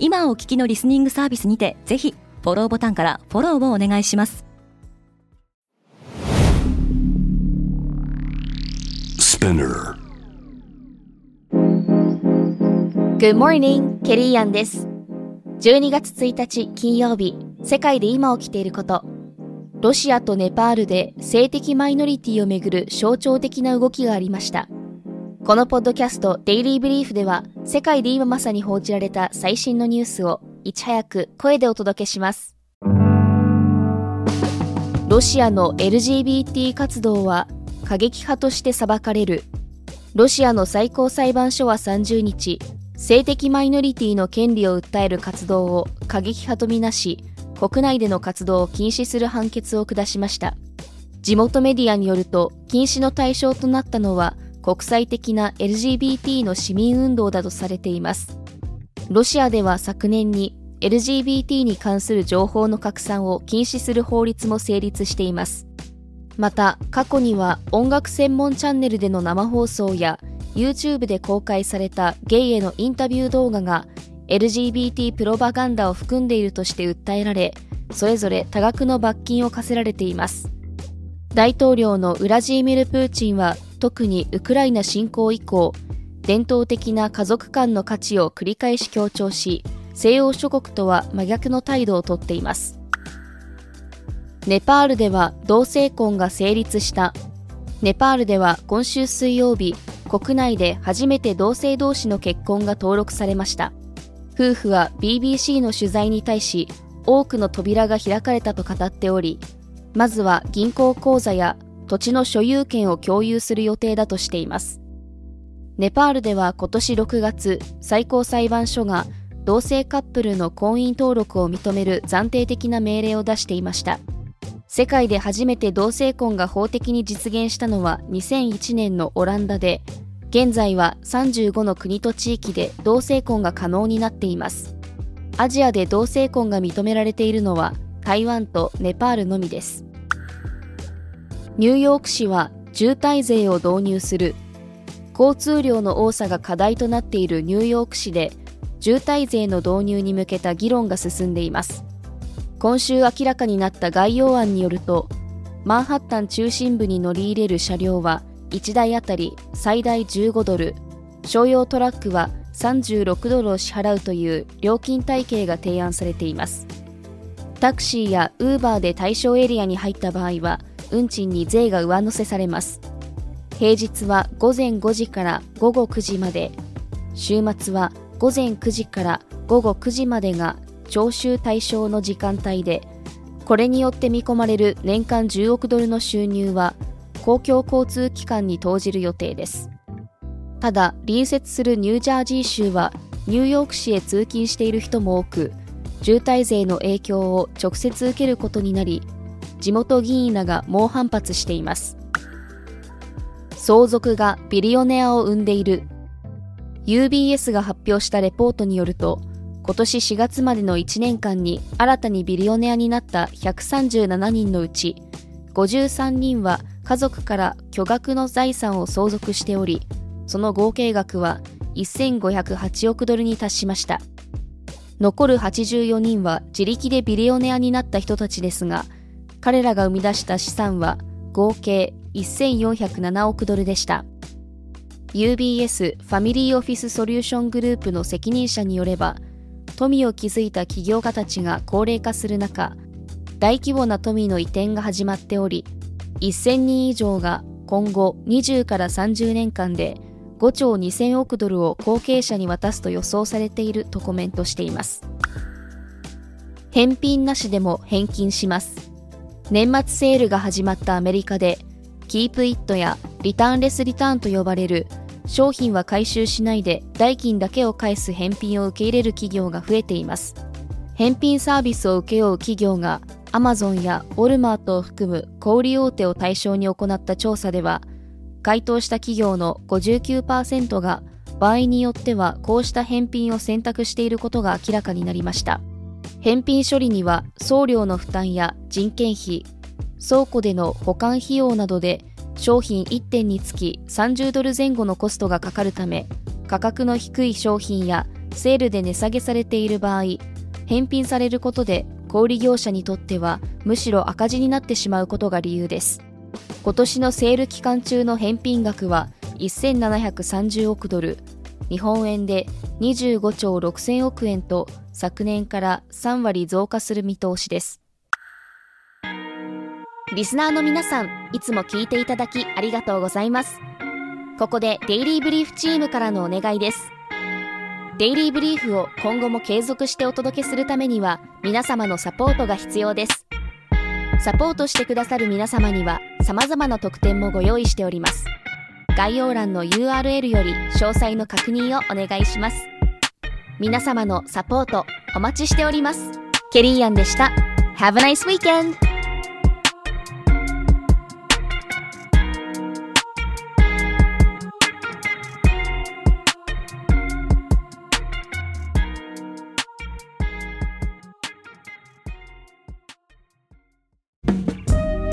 今お聞きのリスニングサービスにてぜひフォローボタンからフォローをお願いします。Good morning, ケリーアンです。12月1日金曜日世界で今起きていること。ロシアとネパールで性的マイノリティをめぐる象徴的な動きがありましたこのポッドキャストデイリーブリーフでは世界で今まさに報じられた最新のニュースをいち早く声でお届けします。ロシアの LGBT 活動は過激派として裁かれる。ロシアの最高裁判所は30日性的マイノリティの権利を訴える活動を過激派とみなし国内での活動を禁止する判決を下しました。地元メディアによると禁止の対象となったのは国際的な LGBT の市民運動だとされていますロシアでは昨年に LGBT に関する情報の拡散を禁止する法律も成立していますまた過去には音楽専門チャンネルでの生放送や YouTube で公開されたゲイへのインタビュー動画が LGBT プロパガンダを含んでいるとして訴えられ、それぞれ多額の罰金を課せられています。大統領のウラジーミル・プーチンは特にウクライナ侵攻以降、伝統的な家族間の価値を繰り返し強調し、西欧諸国とは真逆の態度をとっています。ネパールでは同性婚が成立した。ネパールでは今週水曜日、国内で初めて同性同士の結婚が登録されました夫婦は BBC の取材に対し多くの扉が開かれたと語っておりまずは銀行口座や土地の所有権を共有する予定だとしていますネパールでは今年6月最高裁判所が同性カップルの婚姻登録を認める暫定的な命令を出していました世界で初めて同性婚が法的に実現したのは2001年のオランダで、現在は35の国と地域で同性婚が可能になっています。アジアで同性婚が認められているのは台湾とネパールのみです。ニューヨーク市は渋滞税を導入する。交通量の多さが課題となっているニューヨーク市で渋滞税の導入に向けた議論が進んでいます。今週明らかになった概要案によるとマンハッタン中心部に乗り入れる車両は1台あたり最大15ドル商用トラックは36ドルを支払うという料金体系が提案されていますタクシーやウーバーで対象エリアに入った場合は運賃に税が上乗せされます。平日は午前5時から午後9時まで。週末は午前9時から午後9時までが徴収対象の時間帯でこれによって見込まれる年間10億ドルの収入は公共交通機関に投じる予定です。ただ隣接するニュージャージー州はニューヨーク市へ通勤している人も多く渋滞税の影響を直接受けることになり地元議員らが猛反発しています。相続がビリオネアを生んでいる。UBS が発表したレポートによると今年4月までの1年間に新たにビリオネアになった137人のうち53人は家族から巨額の財産を相続しておりその合計額は1508億ドルに達しました。残る84人は自力でビリオネアになった人たちですが彼らが生み出した資産は合計1407億ドルでした。UBS ファミリーオフィスソリューショングループの責任者によれば富を築いた起業家たちが高齢化する中大規模な富の移転が始まっており1000人以上が今後20から30年間で5兆2000億ドルを後継者に渡すと予想されているとコメントしています。返品なしでも返金します。年末セールが始まったアメリカでキープイットやリターンレスリターンと呼ばれる商品は回収しないで代金だけを返す返品を受け入れる企業が増えています。返品サービスを請け負う企業がアマゾンやウォルマートを含む小売大手を対象に行った調査では回答した企業の59%が場合によってはこうした返品を選択していることが明らかになりました。返品処理には送料の負担や人件費倉庫での保管費用などで商品1点につき30ドル前後のコストがかかるため価格の低い商品やセールで値下げされている場合返品されることで小売業者にとってはむしろ赤字になってしまうことが理由です。今年のセール期間中の返品額は1730億ドル。日本円で25兆6000億円と昨年から3割増加する見通しです。リスナーの皆さんいつも聞いていただきありがとうございます。ここでデイリーブリーフチームからのお願いです。デイリーブリーフを今後も継続してお届けするためには皆様のサポートが必要です。サポートしてくださる皆様には様々な特典もご用意しております。概要欄の URL より詳細の確認をお願いします。皆様のサポートお待ちしております。ケリーアンでした。Have a nice weekend!